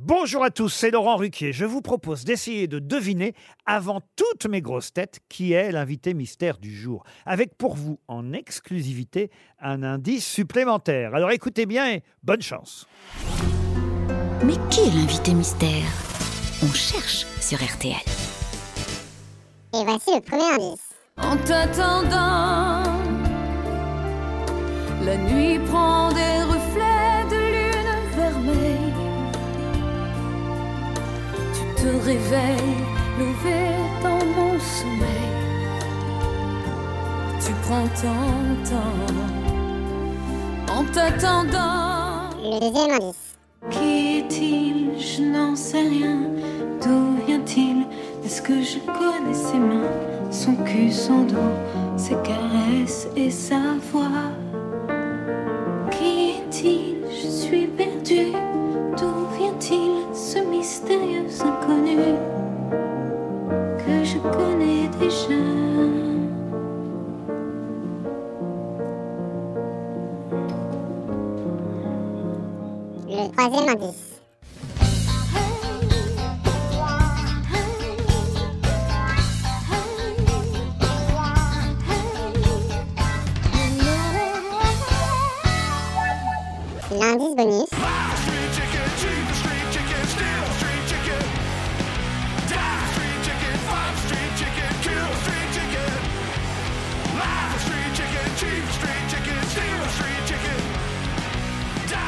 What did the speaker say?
Bonjour à tous, c'est Laurent Ruquier. Je vous propose d'essayer de deviner, avant toutes mes grosses têtes, qui est l'invité mystère du jour. Avec pour vous, en exclusivité, un indice supplémentaire. Alors écoutez bien et bonne chance. Mais qui est l'invité mystère? On cherche sur RTL. Et voici le premier indice. En t'attendant, la nuit prend des reflets Tu te réveilles, levé dans mon sommeil. Tu prends ton temps en t'attendant. Le deuxième indice. Qui est-il? Je n'en sais rien. D'où vient-il? Est-ce que je connais ses mains, son cul, son dos, ses caresses et sa voix? Qui est-il? Je suis perdu. D'où vient-il ce mystérieux Le troisième indice. L'indice bonus.